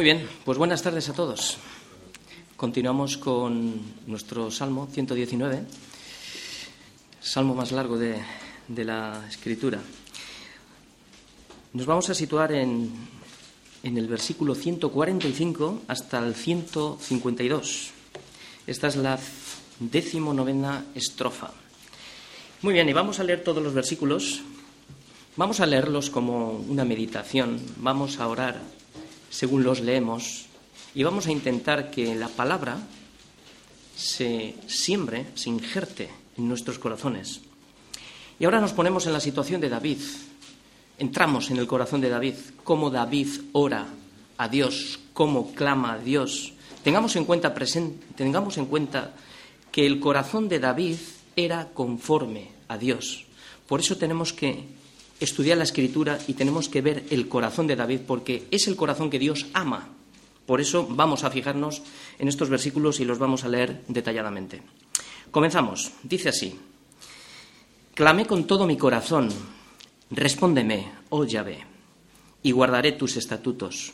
Muy bien, pues buenas tardes a todos. Continuamos con nuestro Salmo 119, Salmo más largo de, la Escritura. Nos vamos a situar en, en el versículo 145 hasta el 152. Esta es la decimonovena estrofa. Muy bien, y vamos a leer todos los versículos. Vamos a leerlos como una meditación, vamos a orar según los leemos y vamos a intentar que la palabra se siembre, se injerte en nuestros corazones. Y ahora nos ponemos en la situación de David. Entramos en el corazón de David, cómo David ora a Dios, cómo clama a Dios. Tengamos en cuenta, tengamos en cuenta que el corazón de David era conforme a Dios. Por eso tenemos que estudiar la escritura y tenemos que ver el corazón de David porque es el corazón que Dios ama. Por eso vamos a fijarnos en estos versículos y los vamos a leer detalladamente. Comenzamos. Dice así. Clamé con todo mi corazón. Respóndeme, oh Yahvé, y guardaré tus estatutos.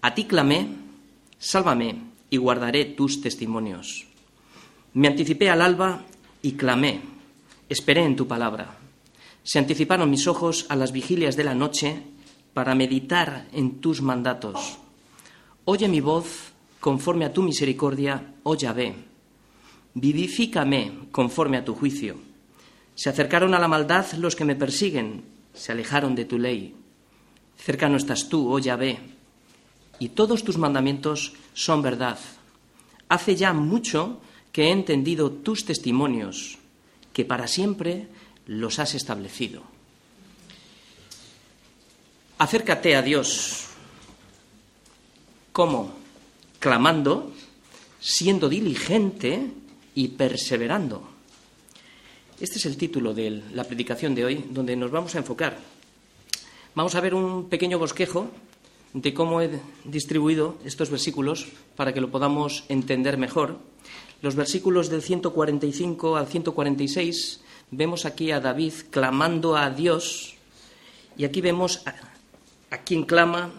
A ti clamé, sálvame, y guardaré tus testimonios. Me anticipé al alba y clamé, esperé en tu palabra. Se anticiparon mis ojos a las vigilias de la noche para meditar en tus mandatos. Oye mi voz conforme a tu misericordia, oh Yahvé. Vivifícame conforme a tu juicio. Se acercaron a la maldad los que me persiguen, se alejaron de tu ley. Cercano estás tú, oh Yahvé, y todos tus mandamientos son verdad. Hace ya mucho que he entendido tus testimonios, que para siempre los has establecido. Acércate a Dios. ¿Cómo? Clamando, siendo diligente y perseverando. Este es el título de la predicación de hoy, donde nos vamos a enfocar. Vamos a ver un pequeño bosquejo de cómo he distribuido estos versículos para que lo podamos entender mejor. Los versículos del 145 al 146 vemos aquí a David clamando a Dios y aquí vemos a, quién clama,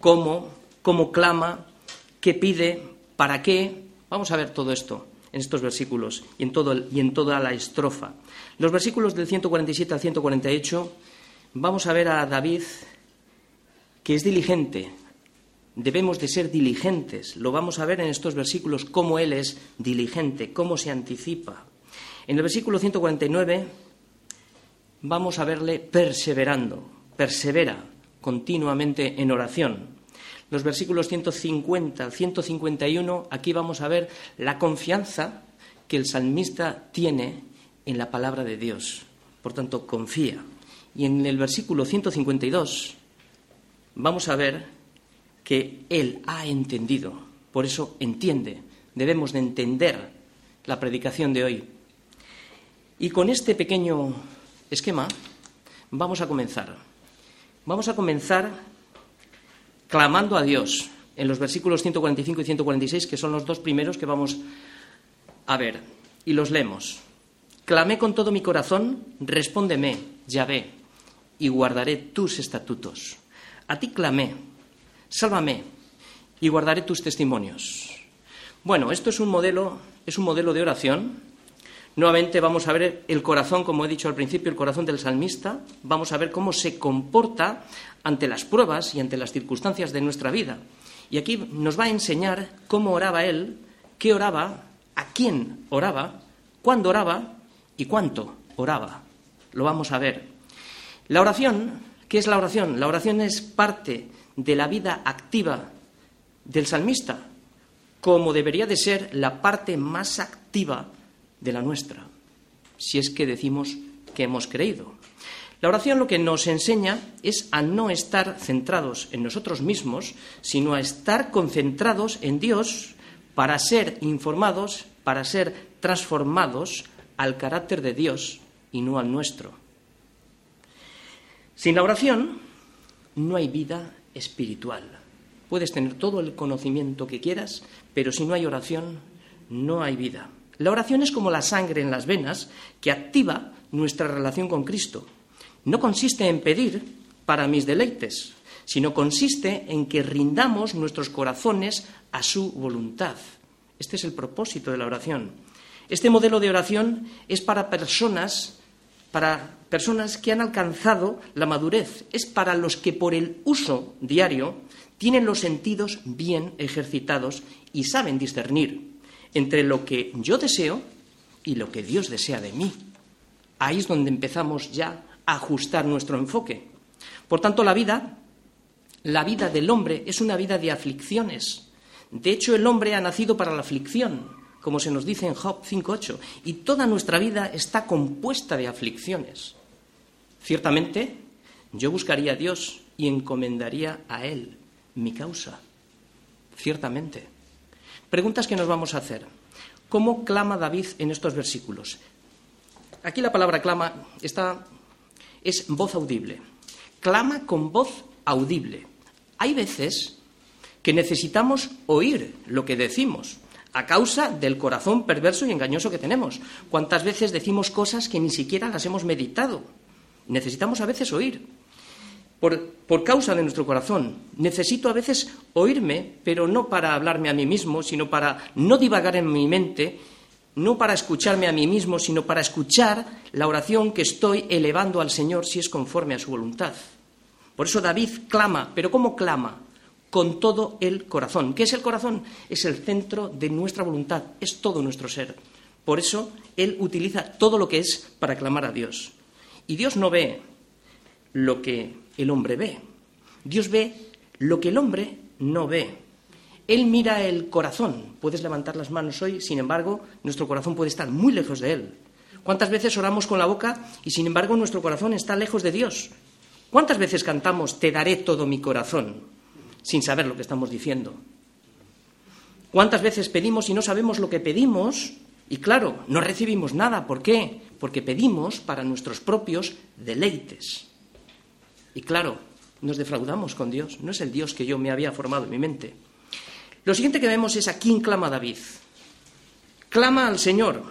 cómo, cómo clama, qué pide, para qué. Vamos a ver todo esto en estos versículos y en, todo, y en toda la estrofa. Los versículos del 147 al 148 vamos a ver a David que es diligente. Debemos de ser diligentes. Lo vamos a ver en estos versículos cómo él es diligente, cómo se anticipa. En el versículo 149 vamos a verle perseverando, persevera continuamente en oración. Los versículos 150 al 151, aquí vamos a ver la confianza que el salmista tiene en la palabra de Dios. Por tanto, confía. Y en el versículo 152 vamos a ver que él ha entendido, por eso entiende. Debemos de entender la predicación de hoy. Y con este pequeño esquema vamos a comenzar. Vamos a comenzar clamando a Dios en los versículos 145 y 146, que son los dos primeros que vamos a ver. Y los leemos. Clamé con todo mi corazón, respóndeme, Yahvé, y guardaré tus estatutos. A ti clamé, sálvame, y guardaré tus testimonios. Bueno, esto es un modelo, es un modelo de oración Nuevamente vamos a ver el corazón, como he dicho al principio, el corazón del salmista. Vamos a ver cómo se comporta ante las pruebas y ante las circunstancias de nuestra vida. Y aquí nos va a enseñar cómo oraba él, qué oraba, a quién oraba, cuándo oraba y cuánto oraba. Lo vamos a ver. La oración, ¿qué es la oración? La oración es parte de la vida activa del salmista, como debería de ser la parte más activa de la nuestra, si es que decimos que hemos creído. La oración lo que nos enseña es a no estar centrados en nosotros mismos, sino a estar concentrados en Dios para ser informados, para ser transformados al carácter de Dios y no al nuestro. Sin la oración no hay vida espiritual. Puedes tener todo el conocimiento que quieras, pero si no hay oración, no hay vida. La oración es como la sangre en las venas que activa nuestra relación con Cristo. No consiste en pedir para mis deleites, sino consiste en que rindamos nuestros corazones a su voluntad. Este es el propósito de la oración. Este modelo de oración es para personas, para personas que han alcanzado la madurez, es para los que por el uso diario tienen los sentidos bien ejercitados y saben discernir entre lo que yo deseo y lo que Dios desea de mí. Ahí es donde empezamos ya a ajustar nuestro enfoque. Por tanto, la vida, la vida del hombre es una vida de aflicciones. De hecho, el hombre ha nacido para la aflicción, como se nos dice en Job 5.8, y toda nuestra vida está compuesta de aflicciones. Ciertamente, yo buscaría a Dios y encomendaría a Él mi causa. Ciertamente. Preguntas que nos vamos a hacer. ¿Cómo clama David en estos versículos? Aquí la palabra clama está, es voz audible. Clama con voz audible. Hay veces que necesitamos oír lo que decimos a causa del corazón perverso y engañoso que tenemos. ¿Cuántas veces decimos cosas que ni siquiera las hemos meditado? Necesitamos a veces oír. Por, causa de nuestro corazón. Necesito a veces oírme, pero no para hablarme a mí mismo, sino para no divagar en mi mente, no para escucharme a mí mismo, sino para escuchar la oración que estoy elevando al Señor si es conforme a su voluntad. Por eso David clama, pero ¿cómo clama? Con todo el corazón. ¿Qué es el corazón? Es el centro de nuestra voluntad, es todo nuestro ser. Por eso Él utiliza todo lo que es para clamar a Dios. Y Dios no ve lo que el hombre ve. Dios ve lo que el hombre no ve. Él mira el corazón. Puedes levantar las manos hoy, sin embargo, nuestro corazón puede estar muy lejos de Él. ¿Cuántas veces oramos con la boca y, sin embargo, nuestro corazón está lejos de Dios? ¿Cuántas veces cantamos Te daré todo mi corazón sin saber lo que estamos diciendo? ¿Cuántas veces pedimos y no sabemos lo que pedimos? Y claro, no recibimos nada. ¿Por qué? Porque pedimos para nuestros propios deleites. Y claro, nos defraudamos con Dios. No es el Dios que yo me había formado en mi mente. Lo siguiente que vemos es a quién clama David. Clama al Señor.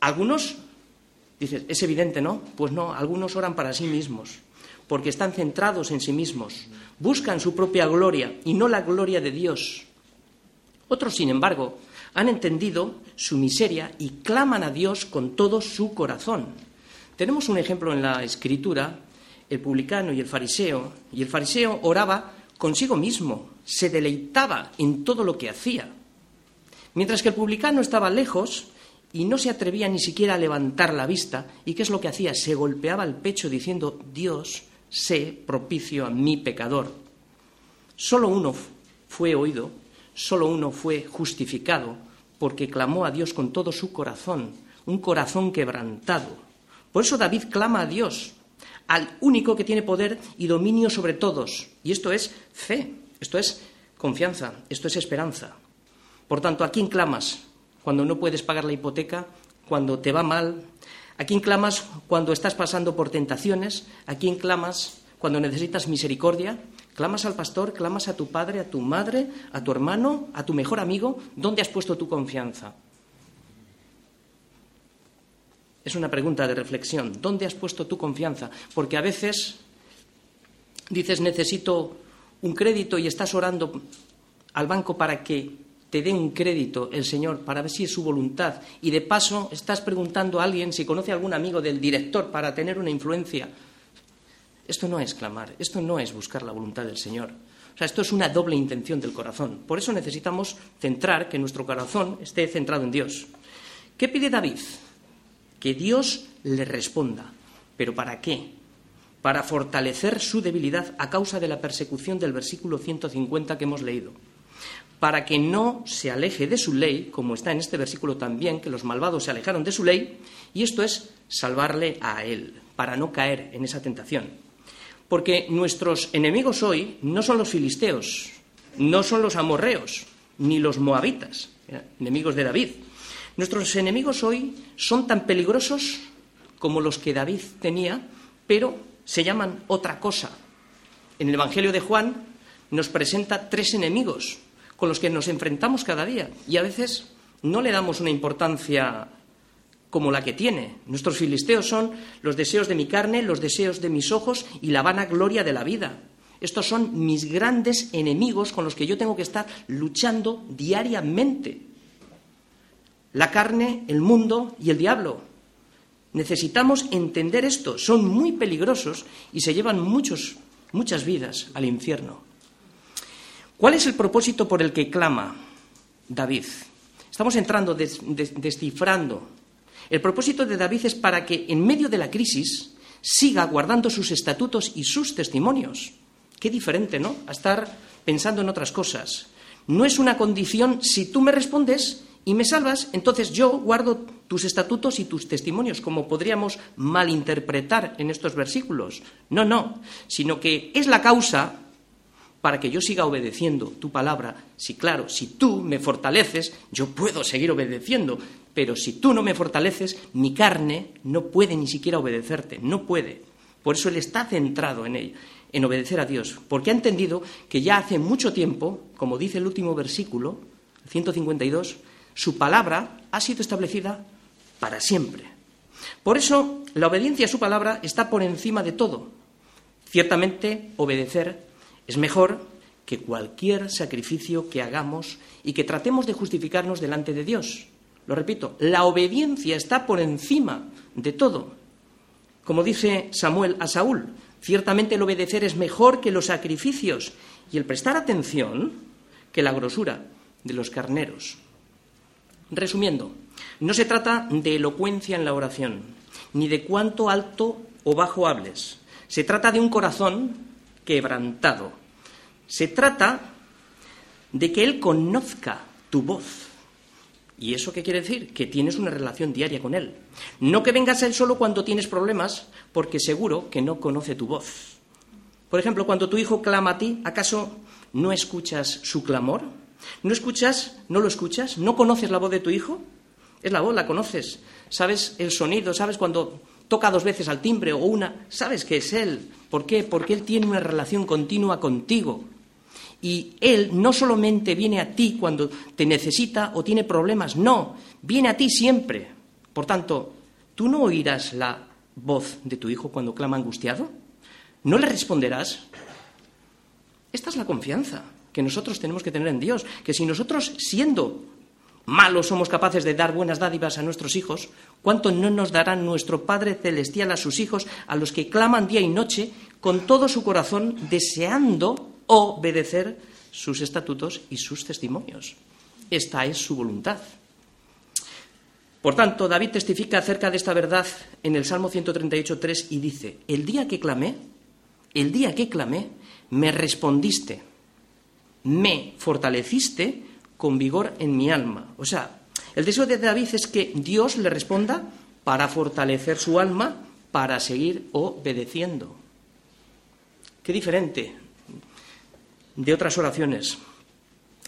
Algunos, dices, es evidente, ¿no? Pues no, algunos oran para sí mismos, porque están centrados en sí mismos, buscan su propia gloria y no la gloria de Dios. Otros, sin embargo, han entendido su miseria y claman a Dios con todo su corazón. Tenemos un ejemplo en la Escritura el publicano y el fariseo, y el fariseo oraba consigo mismo, se deleitaba en todo lo que hacía, mientras que el publicano estaba lejos y no se atrevía ni siquiera a levantar la vista, y qué es lo que hacía, se golpeaba el pecho diciendo, Dios, sé propicio a mi pecador. Solo uno fue oído, solo uno fue justificado, porque clamó a Dios con todo su corazón, un corazón quebrantado. Por eso David clama a Dios, al único que tiene poder y dominio sobre todos. Y esto es fe, esto es confianza, esto es esperanza. Por tanto, ¿a quién clamas cuando no puedes pagar la hipoteca, cuando te va mal? ¿A quién clamas cuando estás pasando por tentaciones? ¿A quién clamas cuando necesitas misericordia? ¿Clamas al pastor? ¿Clamas a tu padre, a tu madre, a tu hermano, a tu mejor amigo? ¿Dónde has puesto tu confianza? Es una pregunta de reflexión. ¿Dónde has puesto tu confianza? Porque a veces dices necesito un crédito y estás orando al banco para que te dé un crédito el Señor para ver si es su voluntad y de paso estás preguntando a alguien si conoce a algún amigo del director para tener una influencia. Esto no es clamar, esto no es buscar la voluntad del Señor. O sea, esto es una doble intención del corazón. Por eso necesitamos centrar que nuestro corazón esté centrado en Dios. ¿Qué pide David? Que Dios le responda. ¿Pero para qué? Para fortalecer su debilidad a causa de la persecución del versículo 150 que hemos leído. Para que no se aleje de su ley, como está en este versículo también, que los malvados se alejaron de su ley, y esto es salvarle a él, para no caer en esa tentación. Porque nuestros enemigos hoy no son los filisteos, no son los amorreos, ni los moabitas, enemigos de David, Nuestros enemigos hoy son tan peligrosos como los que David tenía, pero se llaman otra cosa. En el Evangelio de Juan nos presenta tres enemigos con los que nos enfrentamos cada día y a veces no le damos una importancia como la que tiene. Nuestros filisteos son los deseos de mi carne, los deseos de mis ojos y la vana gloria de la vida. Estos son mis grandes enemigos con los que yo tengo que estar luchando diariamente. La carne, el mundo y el diablo. Necesitamos entender esto. Son muy peligrosos y se llevan muchos, muchas vidas al infierno. ¿Cuál es el propósito por el que clama David? Estamos entrando, descifrando. El propósito de David es para que en medio de la crisis siga guardando sus estatutos y sus testimonios. Qué diferente, ¿no? A estar pensando en otras cosas. No es una condición, si tú me respondes y me salvas, entonces yo guardo tus estatutos y tus testimonios, como podríamos malinterpretar en estos versículos. No, no, sino que es la causa para que yo siga obedeciendo tu palabra. Si claro, si tú me fortaleces, yo puedo seguir obedeciendo, pero si tú no me fortaleces, mi carne no puede ni siquiera obedecerte, no puede. Por eso él está centrado en ella en obedecer a Dios, porque ha entendido que ya hace mucho tiempo, como dice el último versículo, 152, su palabra ha sido establecida para siempre. Por eso, la obediencia a su palabra está por encima de todo. Ciertamente, obedecer es mejor que cualquier sacrificio que hagamos y que tratemos de justificarnos delante de Dios. Lo repito, la obediencia está por encima de todo. Como dice Samuel a Saúl, Ciertamente el obedecer es mejor que los sacrificios y el prestar atención que la grosura de los carneros. Resumiendo, no se trata de elocuencia en la oración, ni de cuánto alto o bajo hables. Se trata de un corazón quebrantado. Se trata de que Él conozca tu voz ¿Y eso qué quiere decir? Que tienes una relación diaria con Él. No que vengas a Él solo cuando tienes problemas, porque seguro que no conoce tu voz. Por ejemplo, cuando tu hijo clama a ti, ¿acaso no escuchas su clamor? ¿No escuchas? ¿No lo escuchas? ¿No conoces la voz de tu hijo? Es la voz, la conoces. Sabes el sonido, sabes cuando toca dos veces al timbre o una, sabes que es Él. ¿Por qué? Porque Él tiene una relación continua contigo. Y Él no solamente viene a ti cuando te necesita o tiene problemas, no, viene a ti siempre. Por tanto, ¿tú no oirás la voz de tu hijo cuando clama angustiado? ¿No le responderás? Esta es la confianza que nosotros tenemos que tener en Dios, que si nosotros siendo malos somos capaces de dar buenas dádivas a nuestros hijos, ¿cuánto no nos dará nuestro Padre Celestial a sus hijos, a los que claman día y noche con todo su corazón, deseando obedecer sus estatutos y sus testimonios. Esta es su voluntad. Por tanto, David testifica acerca de esta verdad en el Salmo 138.3 y dice, el día que clamé, el día que clamé, me respondiste, me fortaleciste con vigor en mi alma. O sea, el deseo de David es que Dios le responda para fortalecer su alma, para seguir obedeciendo. Qué diferente de otras oraciones.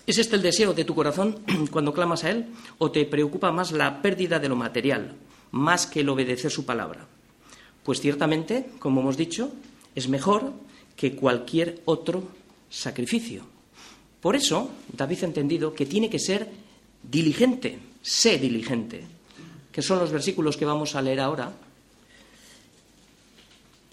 ¿Es este el deseo de tu corazón cuando clamas a Él? ¿O te preocupa más la pérdida de lo material, más que el obedecer su palabra? Pues ciertamente, como hemos dicho, es mejor que cualquier otro sacrificio. Por eso, David ha entendido que tiene que ser diligente, sé diligente, que son los versículos que vamos a leer ahora,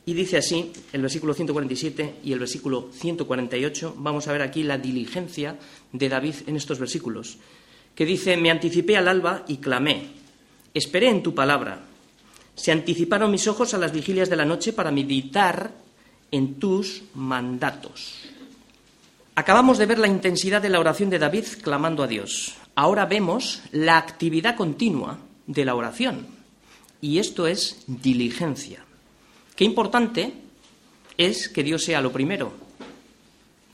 y dice así el versículo 147 y el versículo 148. Vamos a ver aquí la diligencia de David en estos versículos, que dice, me anticipé al alba y clamé, esperé en tu palabra. Se anticiparon mis ojos a las vigilias de la noche para meditar en tus mandatos. Acabamos de ver la intensidad de la oración de David clamando a Dios. Ahora vemos la actividad continua de la oración. Y esto es diligencia. Qué importante es que Dios sea lo primero.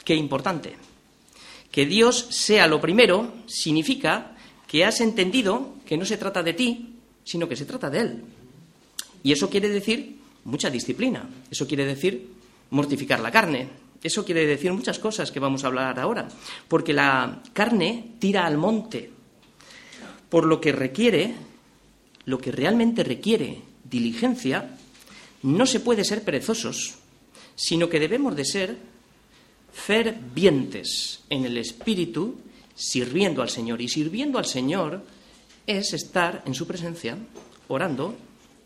Qué importante. Que Dios sea lo primero significa que has entendido que no se trata de ti, sino que se trata de Él. Y eso quiere decir mucha disciplina. Eso quiere decir mortificar la carne. Eso quiere decir muchas cosas que vamos a hablar ahora. Porque la carne tira al monte. Por lo que requiere, lo que realmente requiere diligencia, no se puede ser perezosos, sino que debemos de ser fervientes en el espíritu, sirviendo al Señor. Y sirviendo al Señor es estar en su presencia, orando,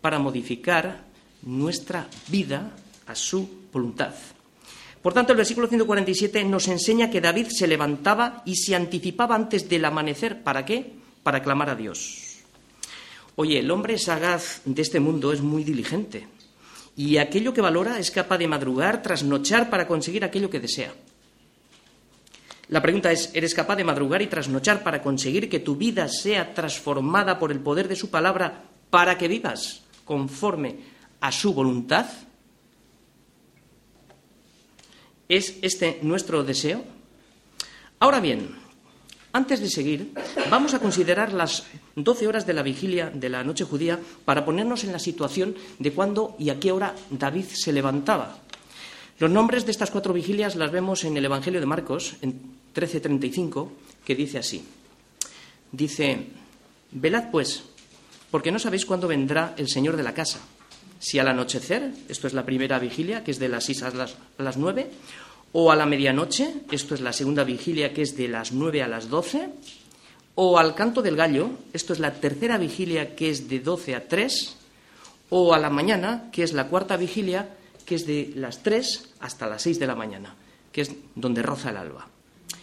para modificar nuestra vida a su voluntad. Por tanto, el versículo 147 nos enseña que David se levantaba y se anticipaba antes del amanecer. ¿Para qué? Para clamar a Dios. Oye, el hombre sagaz de este mundo es muy diligente y aquello que valora es capaz de madrugar, trasnochar para conseguir aquello que desea. La pregunta es, ¿eres capaz de madrugar y trasnochar para conseguir que tu vida sea transformada por el poder de su palabra para que vivas conforme a su voluntad? ¿Es este nuestro deseo? Ahora bien, antes de seguir, vamos a considerar las doce horas de la vigilia de la noche judía para ponernos en la situación de cuándo y a qué hora David se levantaba. Los nombres de estas cuatro vigilias las vemos en el Evangelio de Marcos, en 13:35, que dice así. Dice, velad pues, porque no sabéis cuándo vendrá el Señor de la casa si al anochecer, esto es la primera vigilia, que es de las 6 a las, a las 9, o a la medianoche, esto es la segunda vigilia, que es de las 9 a las 12, o al canto del gallo, esto es la tercera vigilia, que es de 12 a 3, o a la mañana, que es la cuarta vigilia, que es de las 3 hasta las 6 de la mañana, que es donde roza el alba.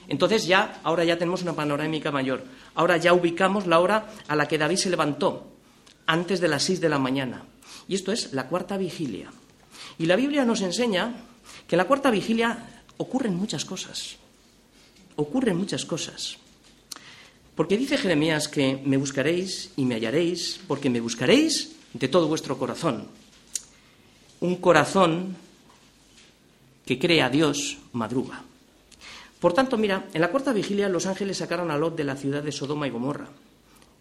Entonces ya, ahora ya tenemos una panorámica mayor. Ahora ya ubicamos la hora a la que David se levantó, antes de las 6 de la mañana. Y esto es la cuarta vigilia. Y la Biblia nos enseña que en la cuarta vigilia ocurren muchas cosas. Ocurren muchas cosas. Porque dice Jeremías que me buscaréis y me hallaréis, porque me buscaréis de todo vuestro corazón. Un corazón que cree a Dios madruga. Por tanto, mira, en la cuarta vigilia los ángeles sacaron a Lot de la ciudad de Sodoma y Gomorra.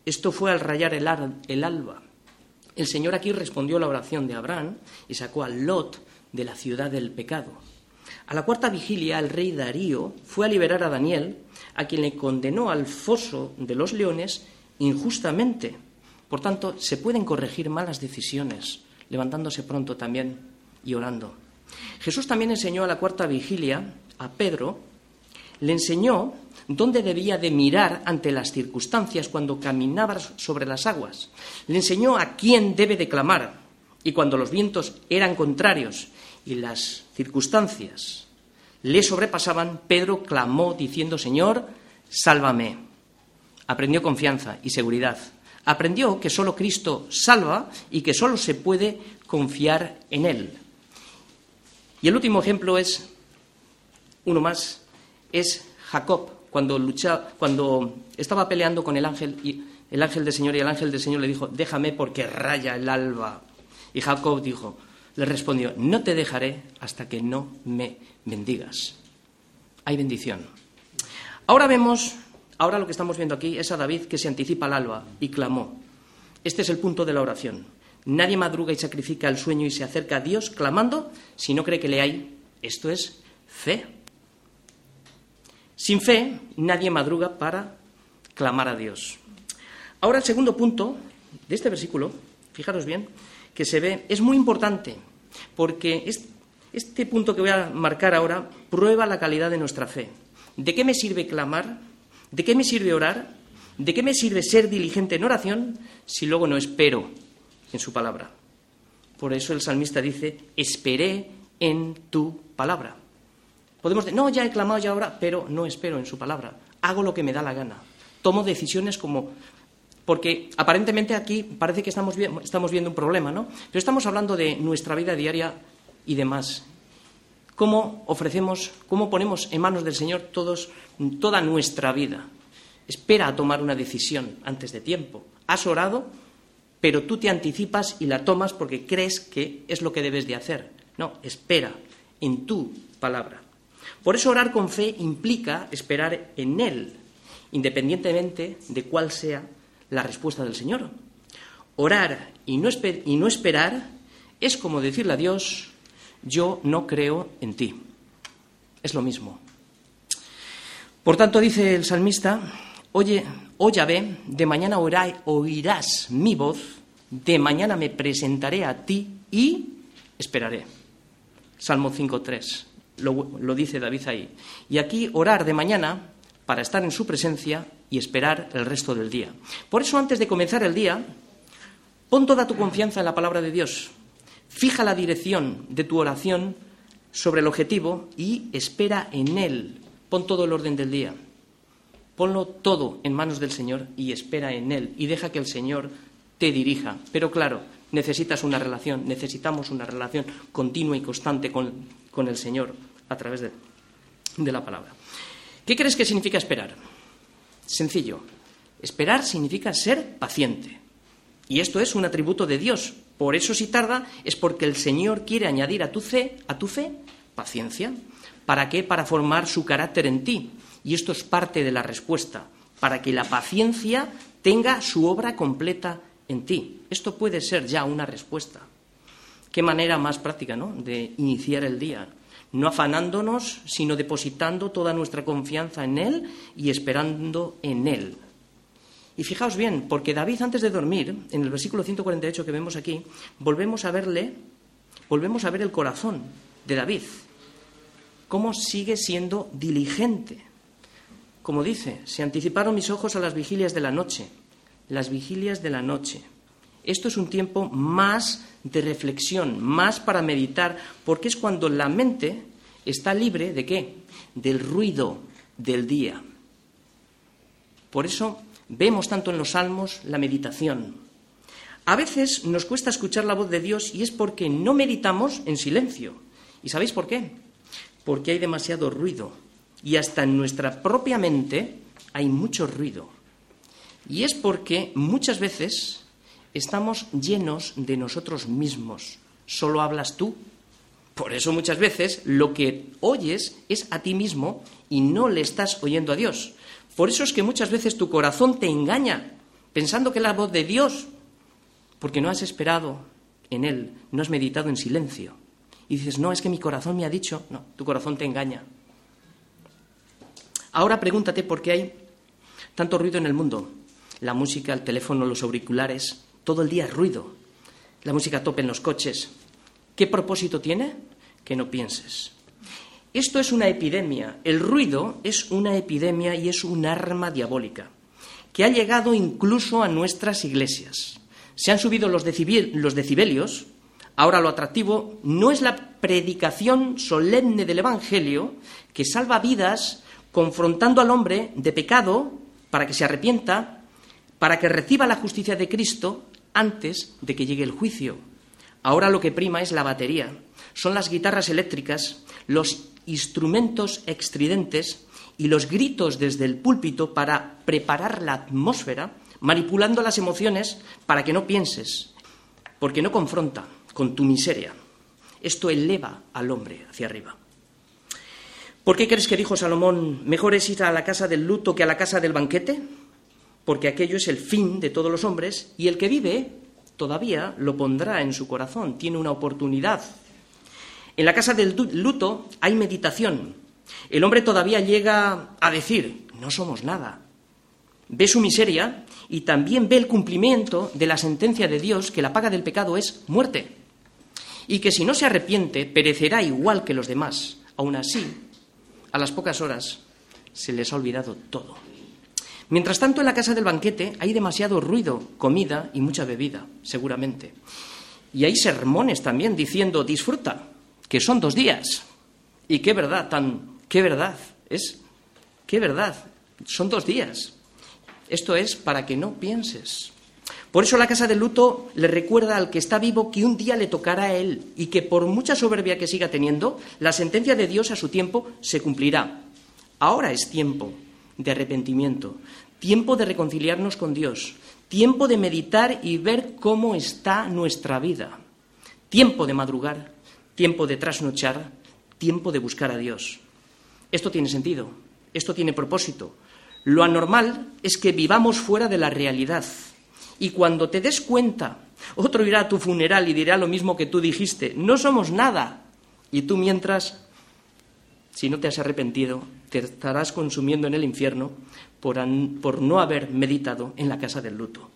Esto fue al rayar el, el alba. El Señor aquí respondió a la oración de Abraham y sacó a Lot de la ciudad del pecado. A la cuarta vigilia, el rey Darío fue a liberar a Daniel, a quien le condenó al foso de los leones injustamente. Por tanto, se pueden corregir malas decisiones, levantándose pronto también y orando. Jesús también enseñó a la cuarta vigilia a Pedro, le enseñó dónde debía de mirar ante las circunstancias cuando caminaba sobre las aguas. Le enseñó a quién debe de clamar. Y cuando los vientos eran contrarios y las circunstancias le sobrepasaban, Pedro clamó diciendo, Señor, sálvame. Aprendió confianza y seguridad. Aprendió que solo Cristo salva y que solo se puede confiar en Él. Y el último ejemplo es, uno más, es Jacob, cuando, cuando estaba peleando con el ángel, y el ángel del Señor y el ángel del Señor le dijo, déjame porque raya el alba. Y Jacob dijo, le respondió, no te dejaré hasta que no me bendigas. Hay bendición. Ahora vemos, ahora lo que estamos viendo aquí es a David que se anticipa al alba y clamó. Este es el punto de la oración. Nadie madruga y sacrifica el sueño y se acerca a Dios clamando si no cree que le hay. Esto es fe. Sin fe, nadie madruga para clamar a Dios. Ahora el segundo punto de este versículo, fijaros bien, que se ve, es muy importante, porque este punto que voy a marcar ahora prueba la calidad de nuestra fe. ¿De qué me sirve clamar? ¿De qué me sirve orar? ¿De qué me sirve ser diligente en oración si luego no espero en su palabra? Por eso el salmista dice, esperé en tu palabra. Podemos decir, no, ya he clamado ya ahora, pero no espero en su palabra. Hago lo que me da la gana. Tomo decisiones como... Porque aparentemente aquí parece que estamos, estamos viendo un problema, ¿no? Pero estamos hablando de nuestra vida diaria y demás. ¿Cómo ofrecemos, cómo ponemos en manos del Señor todos, toda nuestra vida? Espera a tomar una decisión antes de tiempo. Has orado, pero tú te anticipas y la tomas porque crees que es lo que debes de hacer. No, espera en tu palabra. Por eso orar con fe implica esperar en Él, independientemente de cuál sea la respuesta del Señor. Orar y no, esperar es como decirle a Dios, yo no creo en ti. Es lo mismo. Por tanto, dice el salmista, oye, oh Yahvé, de mañana oirás mi voz, de mañana me presentaré a ti y esperaré. Salmo 5.3 lo, dice David ahí. Y aquí orar de mañana para estar en su presencia y esperar el resto del día. Por eso, antes de comenzar el día, pon toda tu confianza en la palabra de Dios. Fija la dirección de tu oración sobre el objetivo y espera en Él. Pon todo el orden del día. Ponlo todo en manos del Señor y espera en Él y deja que el Señor te dirija. Pero claro, necesitas una relación, necesitamos una relación continua y constante con, el Señor a través de, la palabra. ¿Qué crees que significa esperar? Sencillo. Esperar significa ser paciente. Y esto es un atributo de Dios. Por eso si tarda es porque el Señor quiere añadir a tu fe, a tu fe, paciencia. ¿Para qué? Para formar su carácter en ti. Y esto es parte de la respuesta, para que la paciencia tenga su obra completa en ti. Esto puede ser ya una respuesta. Qué manera más práctica, ¿no? De iniciar el día. No afanándonos, sino depositando toda nuestra confianza en Él y esperando en Él. Y fijaos bien, porque David antes de dormir, en el versículo 148 que vemos aquí, volvemos a verle, volvemos a ver el corazón de David, cómo sigue siendo diligente. Como dice, se anticiparon mis ojos a las vigilias de la noche, las vigilias de la noche. Esto es un tiempo más de reflexión, más para meditar, porque es cuando la mente está libre de qué? Del ruido del día. Por eso vemos tanto en los salmos la meditación. A veces nos cuesta escuchar la voz de Dios y es porque no meditamos en silencio. ¿Y sabéis por qué? Porque hay demasiado ruido. Y hasta en nuestra propia mente hay mucho ruido. Y es porque muchas veces estamos llenos de nosotros mismos. Solo hablas tú. Por eso muchas veces lo que oyes es a ti mismo y no le estás oyendo a Dios. Por eso es que muchas veces tu corazón te engaña, pensando que es la voz de Dios, porque no has esperado en Él, no has meditado en silencio. Y dices, no, es que mi corazón me ha dicho, no, tu corazón te engaña. Ahora pregúntate por qué hay tanto ruido en el mundo la música, el teléfono, los auriculares, todo el día ruido. La música tope en los coches. ¿Qué propósito tiene? Que no pienses. Esto es una epidemia. El ruido es una epidemia y es un arma diabólica que ha llegado incluso a nuestras iglesias. Se han subido los, los decibelios. Ahora lo atractivo no es la predicación solemne del Evangelio que salva vidas confrontando al hombre de pecado para que se arrepienta para que reciba la justicia de Cristo antes de que llegue el juicio. Ahora lo que prima es la batería, son las guitarras eléctricas, los instrumentos extridentes y los gritos desde el púlpito para preparar la atmósfera, manipulando las emociones para que no pienses, porque no confronta con tu miseria. Esto eleva al hombre hacia arriba. ¿Por qué crees que dijo Salomón, mejor es ir a la casa del luto que a la casa del banquete? Porque aquello es el fin de todos los hombres y el que vive todavía lo pondrá en su corazón, tiene una oportunidad. En la casa del luto hay meditación. El hombre todavía llega a decir, no somos nada. Ve su miseria y también ve el cumplimiento de la sentencia de Dios que la paga del pecado es muerte. Y que si no se arrepiente, perecerá igual que los demás. Aún así, a las pocas horas se les ha olvidado todo. Mientras tanto, en la casa del banquete hay demasiado ruido, comida y mucha bebida, seguramente. Y hay sermones también diciendo, disfruta, que son dos días. Y qué verdad, tan, qué verdad, es, qué verdad, son dos días. Esto es para que no pienses. Por eso la casa del luto le recuerda al que está vivo que un día le tocará a él y que por mucha soberbia que siga teniendo, la sentencia de Dios a su tiempo se cumplirá. Ahora es tiempo de arrepentimiento, tiempo de reconciliarnos con Dios, tiempo de meditar y ver cómo está nuestra vida, tiempo de madrugar, tiempo de trasnochar, tiempo de buscar a Dios. Esto tiene sentido, esto tiene propósito. Lo anormal es que vivamos fuera de la realidad. Y cuando te des cuenta, otro irá a tu funeral y dirá lo mismo que tú dijiste, no somos nada. Y tú mientras si no te has arrepentido, te estarás consumiendo en el infierno por, no haber meditado en la casa del luto.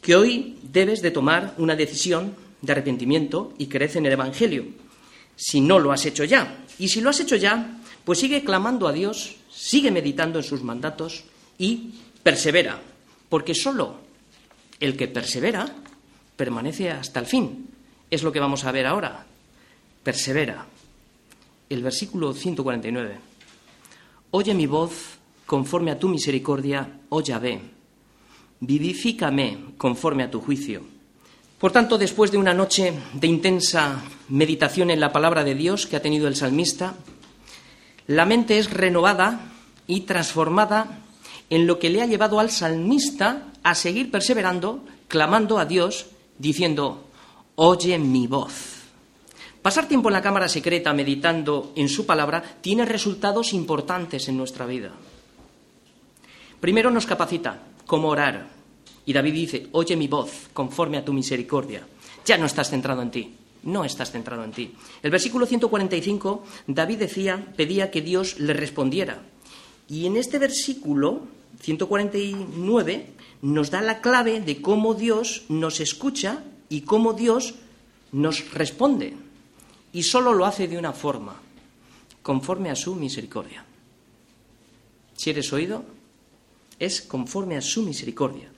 Que hoy debes de tomar una decisión de arrepentimiento y crece en el Evangelio, si no lo has hecho ya. Y si lo has hecho ya, pues sigue clamando a Dios, sigue meditando en sus mandatos y persevera, porque solo el que persevera permanece hasta el fin. Es lo que vamos a ver ahora. persevera. El versículo 149. Oye mi voz conforme a tu misericordia, oh Yahvé. Vivifícame conforme a tu juicio. Por tanto, después de una noche de intensa meditación en la palabra de Dios que ha tenido el salmista, la mente es renovada y transformada en lo que le ha llevado al salmista a seguir perseverando, clamando a Dios, diciendo, oye mi voz. Pasar tiempo en la cámara secreta meditando en su palabra tiene resultados importantes en nuestra vida. Primero nos capacita cómo orar. Y David dice, oye mi voz conforme a tu misericordia. Ya no estás centrado en ti, no estás centrado en ti. El versículo 145, David decía, pedía que Dios le respondiera. Y en este versículo 149 nos da la clave de cómo Dios nos escucha y cómo Dios nos responde. Y solo lo hace de una forma, conforme a su misericordia. Si eres oído, es conforme a su misericordia.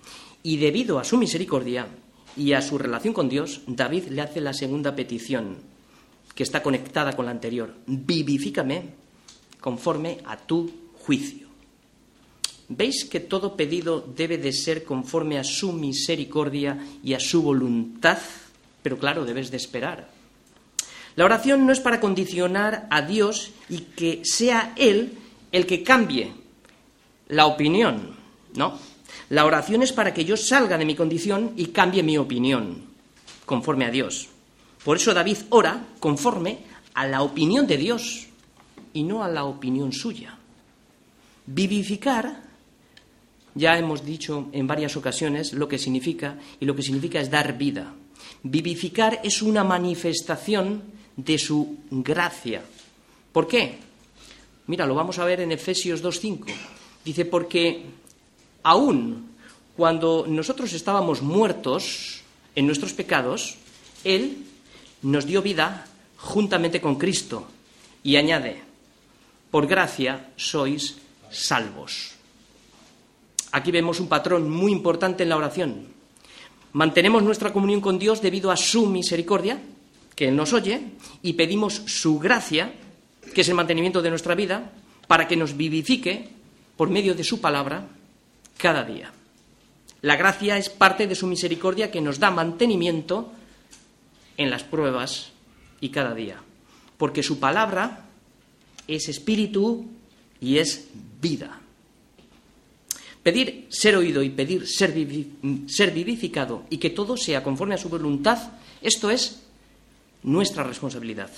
Y debido a su misericordia y a su relación con Dios, David le hace la segunda petición, que está conectada con la anterior. Vivifícame conforme a tu juicio. ¿Veis que todo pedido debe de ser conforme a su misericordia y a su voluntad? Pero claro, debes de esperar. La oración no es para condicionar a Dios y que sea Él el que cambie la opinión, ¿no? La oración es para que yo salga de mi condición y cambie mi opinión, conforme a Dios. Por eso David ora conforme a la opinión de Dios y no a la opinión suya. Vivificar ya hemos dicho en varias ocasiones lo que significa, y lo que significa es dar vida. Vivificar es una manifestación de su gracia. ¿Por qué? Mira, lo vamos a ver en Efesios 2.5. Dice, porque aún cuando nosotros estábamos muertos en nuestros pecados, Él nos dio vida juntamente con Cristo. Y añade, por gracia sois salvos. Aquí vemos un patrón muy importante en la oración. Mantenemos nuestra comunión con Dios debido a su misericordia, que nos oye, y pedimos su gracia, que es el mantenimiento de nuestra vida, para que nos vivifique por medio de su palabra cada día. La gracia es parte de su misericordia que nos da mantenimiento en las pruebas y cada día, porque su palabra es espíritu y es vida. Pedir ser oído y pedir ser, vivificado y que todo sea conforme a su voluntad, esto es nuestra responsabilidad.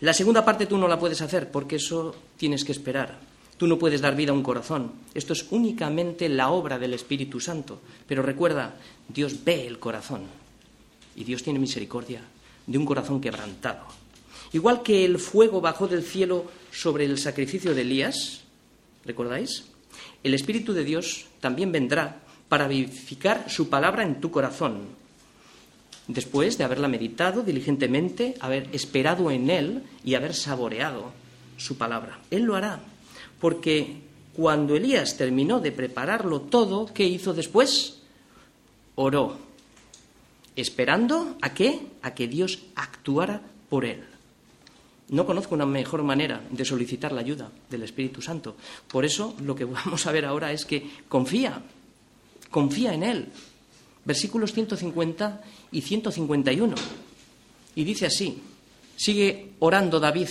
La segunda parte tú no la puedes hacer porque eso tienes que esperar. Tú no puedes dar vida a un corazón. Esto es únicamente la obra del Espíritu Santo. Pero recuerda, Dios ve el corazón y Dios tiene misericordia de un corazón quebrantado. Igual que el fuego bajó del cielo sobre el sacrificio de Elías, ¿recordáis? el Espíritu de Dios también vendrá para vivificar su palabra en tu corazón, después de haberla meditado diligentemente, haber esperado en Él y haber saboreado su palabra. Él lo hará, porque cuando Elías terminó de prepararlo todo, ¿qué hizo después? Oró, esperando a qué? A que Dios actuara por él. No conozco una mejor manera de solicitar la ayuda del Espíritu Santo. Por eso lo que vamos a ver ahora es que confía, confía en Él. Versículos 150 y 151. Y dice así, sigue orando David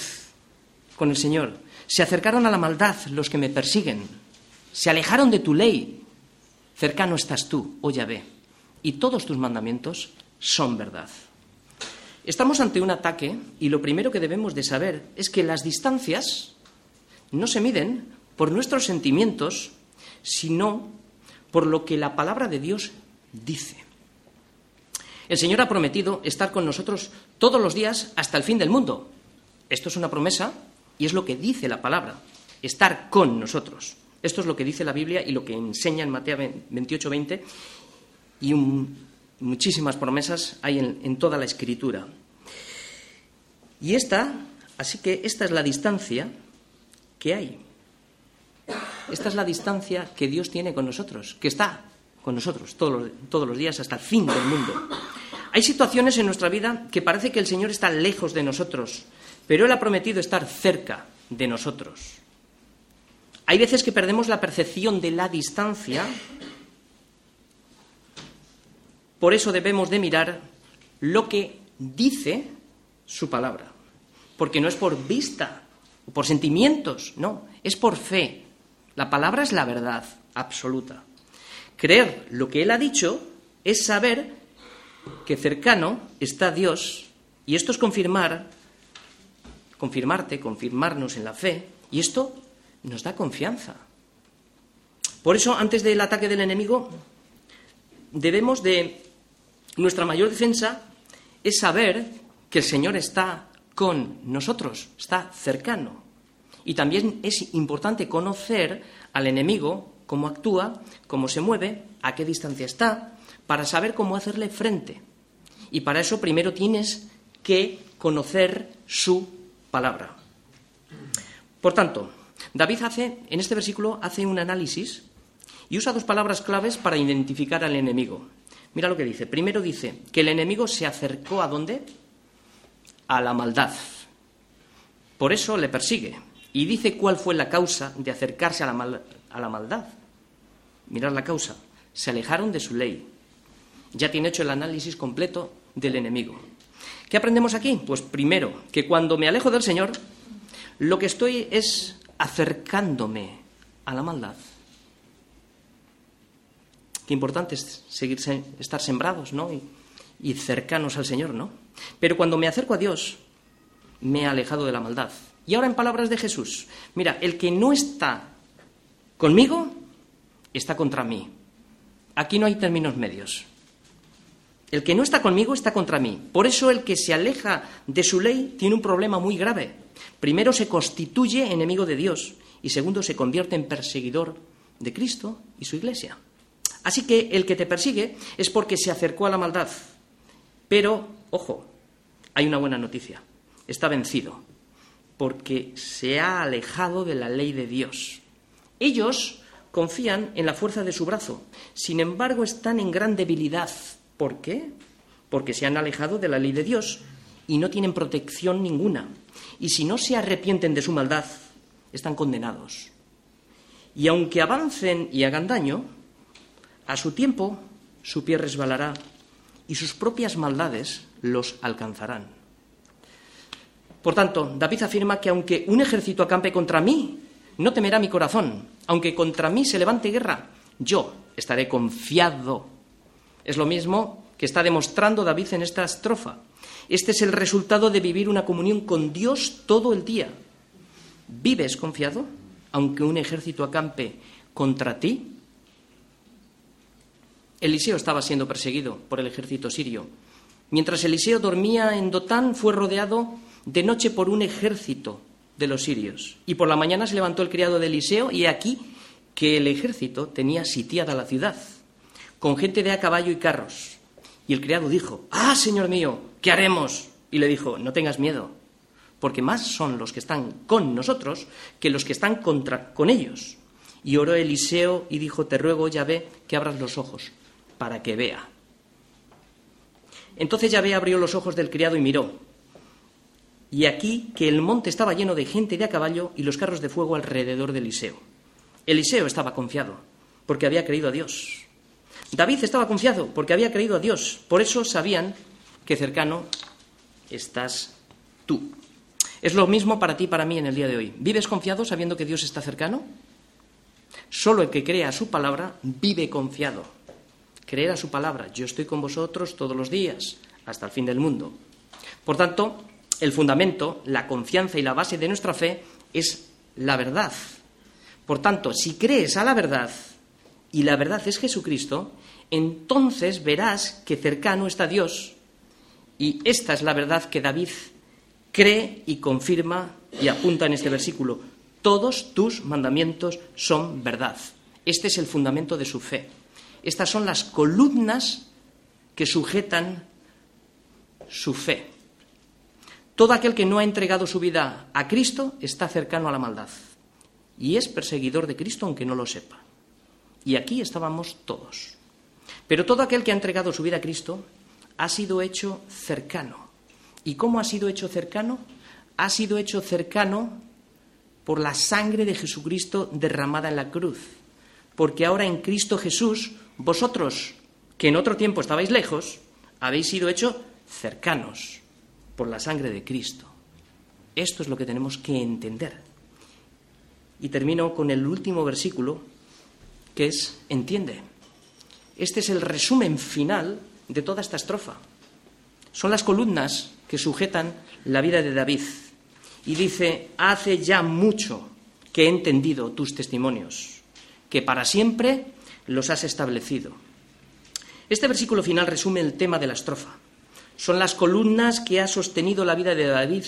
con el Señor. Se acercaron a la maldad los que me persiguen, se alejaron de tu ley. Cercano estás tú, oh Yahvé, y todos tus mandamientos son verdad. Estamos ante un ataque y lo primero que debemos de saber es que las distancias no se miden por nuestros sentimientos, sino por lo que la palabra de Dios dice. El Señor ha prometido estar con nosotros todos los días hasta el fin del mundo. Esto es una promesa y es lo que dice la palabra, estar con nosotros. Esto es lo que dice la Biblia y lo que enseña en Mateo 28, 20 y muchísimas promesas hay en toda la escritura. Y esta, así que esta es la distancia que hay. Esta es la distancia que Dios tiene con nosotros, que está con nosotros todos los, todos los días hasta el fin del mundo. Hay situaciones en nuestra vida que parece que el Señor está lejos de nosotros, pero Él ha prometido estar cerca de nosotros. Hay veces que perdemos la percepción de la distancia, por eso debemos de mirar lo que dice su palabra, porque no es por vista o por sentimientos, no, es por fe. La palabra es la verdad absoluta. Creer lo que Él ha dicho es saber que cercano está Dios, y esto es confirmar, confirmarte, confirmarnos en la fe, y esto nos da confianza. Por eso, antes del ataque del enemigo, debemos de, nuestra mayor defensa es saber que el Señor está con nosotros, está cercano. Y también es importante conocer al enemigo, cómo actúa, cómo se mueve, a qué distancia está, para saber cómo hacerle frente. Y para eso primero tienes que conocer su palabra. Por tanto, David hace, en este versículo, hace un análisis y usa dos palabras claves para identificar al enemigo. Mira lo que dice. Primero dice que el enemigo se acercó a dónde? A la maldad. Por eso le persigue. Y dice cuál fue la causa de acercarse a la, a la maldad. Mirad la causa. Se alejaron de su ley ya tiene hecho el análisis completo del enemigo. ¿Qué aprendemos aquí? Pues primero, que cuando me alejo del Señor, lo que estoy es acercándome a la maldad. Qué importante es seguir, estar sembrados, ¿no? Y, y cercanos al Señor, ¿no? Pero cuando me acerco a Dios, me he alejado de la maldad. Y ahora en palabras de Jesús, mira, el que no está conmigo, está contra mí. Aquí no hay términos medios. El que no está conmigo está contra mí. Por eso el que se aleja de su ley tiene un problema muy grave. Primero se constituye enemigo de Dios y segundo se convierte en perseguidor de Cristo y su iglesia. Así que el que te persigue es porque se acercó a la maldad. Pero, ojo, hay una buena noticia. Está vencido porque se ha alejado de la ley de Dios. Ellos confían en la fuerza de su brazo. Sin embargo, están en gran debilidad ¿Por qué? Porque se han alejado de la ley de Dios y no tienen protección ninguna. Y si no se arrepienten de su maldad, están condenados. Y aunque avancen y hagan daño, a su tiempo su pie resbalará y sus propias maldades los alcanzarán. Por tanto, David afirma que aunque un ejército acampe contra mí, no temerá mi corazón. Aunque contra mí se levante guerra, yo estaré confiado es lo mismo que está demostrando David en esta estrofa. Este es el resultado de vivir una comunión con Dios todo el día. ¿Vives confiado, aunque un ejército acampe contra ti? Eliseo estaba siendo perseguido por el ejército sirio. Mientras Eliseo dormía en Dotán, fue rodeado de noche por un ejército de los sirios. Y por la mañana se levantó el criado de Eliseo y aquí que el ejército tenía sitiada la ciudad con gente de a caballo y carros. Y el criado dijo, Ah, señor mío, ¿qué haremos? Y le dijo, No tengas miedo, porque más son los que están con nosotros que los que están contra con ellos. Y oró Eliseo y dijo, Te ruego, Yahvé, que abras los ojos, para que vea. Entonces Yahvé abrió los ojos del criado y miró. Y aquí que el monte estaba lleno de gente de a caballo y los carros de fuego alrededor de Eliseo. Eliseo estaba confiado, porque había creído a Dios. David estaba confiado porque había creído a Dios. Por eso sabían que cercano estás tú. Es lo mismo para ti y para mí en el día de hoy. ¿Vives confiado sabiendo que Dios está cercano? Solo el que crea su palabra vive confiado. Creer a su palabra. Yo estoy con vosotros todos los días, hasta el fin del mundo. Por tanto, el fundamento, la confianza y la base de nuestra fe es la verdad. Por tanto, si crees a la verdad, y la verdad es Jesucristo, entonces verás que cercano está Dios. Y esta es la verdad que David cree y confirma y apunta en este versículo. Todos tus mandamientos son verdad. Este es el fundamento de su fe. Estas son las columnas que sujetan su fe. Todo aquel que no ha entregado su vida a Cristo está cercano a la maldad y es perseguidor de Cristo aunque no lo sepa. Y aquí estábamos todos. Pero todo aquel que ha entregado su vida a Cristo ha sido hecho cercano. ¿Y cómo ha sido hecho cercano? Ha sido hecho cercano por la sangre de Jesucristo derramada en la cruz. Porque ahora en Cristo Jesús, vosotros, que en otro tiempo estabais lejos, habéis sido hechos cercanos por la sangre de Cristo. Esto es lo que tenemos que entender. Y termino con el último versículo, que es, entiende. Este es el resumen final de toda esta estrofa. Son las columnas que sujetan la vida de David. Y dice, hace ya mucho que he entendido tus testimonios, que para siempre los has establecido. Este versículo final resume el tema de la estrofa. Son las columnas que ha sostenido la vida de David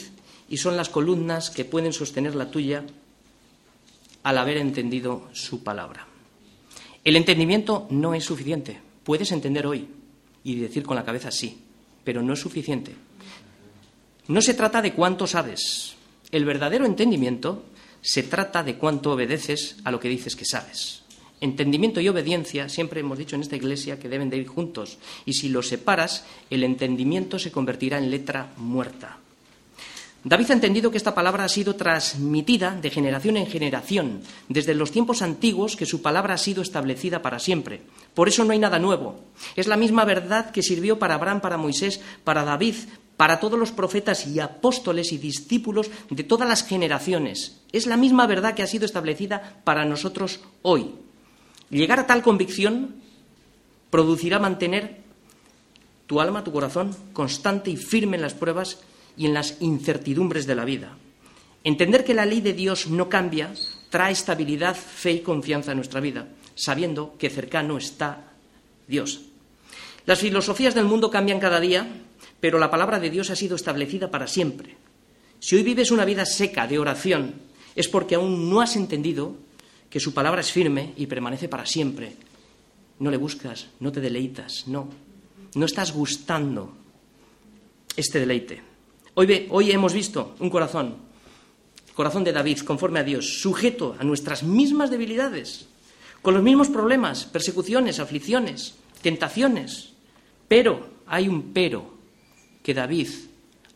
y son las columnas que pueden sostener la tuya al haber entendido su palabra. El entendimiento no es suficiente. Puedes entender hoy y decir con la cabeza sí, pero no es suficiente. No se trata de cuánto sabes. El verdadero entendimiento se trata de cuánto obedeces a lo que dices que sabes. Entendimiento y obediencia, siempre hemos dicho en esta iglesia que deben de ir juntos, y si los separas, el entendimiento se convertirá en letra muerta. David ha entendido que esta palabra ha sido transmitida de generación en generación, desde los tiempos antiguos que su palabra ha sido establecida para siempre. Por eso no hay nada nuevo. Es la misma verdad que sirvió para Abraham, para Moisés, para David, para todos los profetas y apóstoles y discípulos de todas las generaciones. Es la misma verdad que ha sido establecida para nosotros hoy. Llegar a tal convicción producirá mantener tu alma, tu corazón constante y firme en las pruebas y en las incertidumbres de la vida. Entender que la ley de Dios no cambia trae estabilidad, fe y confianza en nuestra vida, sabiendo que cercano está Dios. Las filosofías del mundo cambian cada día, pero la palabra de Dios ha sido establecida para siempre. Si hoy vives una vida seca de oración, es porque aún no has entendido que su palabra es firme y permanece para siempre. No le buscas, no te deleitas, no. No estás gustando este deleite. Hoy, hoy hemos visto un corazón, corazón de David, conforme a Dios, sujeto a nuestras mismas debilidades, con los mismos problemas, persecuciones, aflicciones, tentaciones. Pero, hay un pero, que David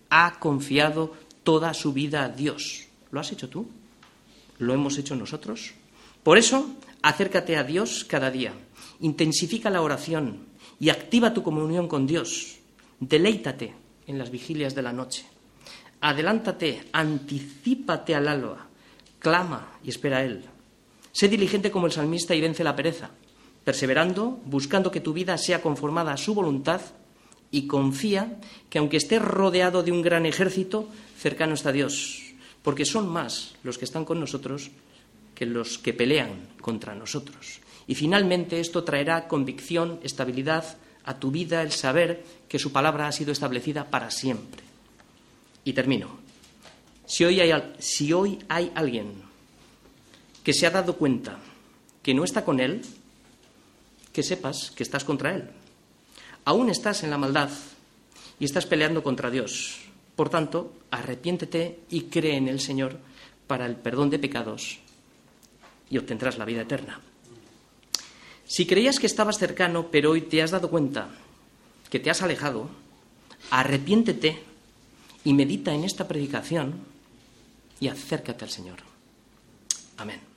ha confiado toda su vida a Dios. ¿Lo has hecho tú? ¿Lo hemos hecho nosotros? Por eso, acércate a Dios cada día, intensifica la oración y activa tu comunión con Dios. Deleítate en las vigilias de la noche. Adelántate, anticípate al alba, clama y espera a Él. Sé diligente como el salmista y vence la pereza, perseverando, buscando que tu vida sea conformada a su voluntad y confía que aunque estés rodeado de un gran ejército, cercano está Dios, porque son más los que están con nosotros que los que pelean contra nosotros. Y finalmente esto traerá convicción, estabilidad a tu vida, el saber que su palabra ha sido establecida para siempre. Y termino. Si hoy hay, si hoy hay alguien que se ha dado cuenta que no está con él, que sepas que estás contra él. Aún estás en la maldad y estás peleando contra Dios. Por tanto, arrepiéntete y cree en el Señor para el perdón de pecados y obtendrás la vida eterna. Si creías que estabas cercano, pero hoy te has dado cuenta que te has alejado, arrepiéntete y medita en esta predicación y acércate al Señor. Amén.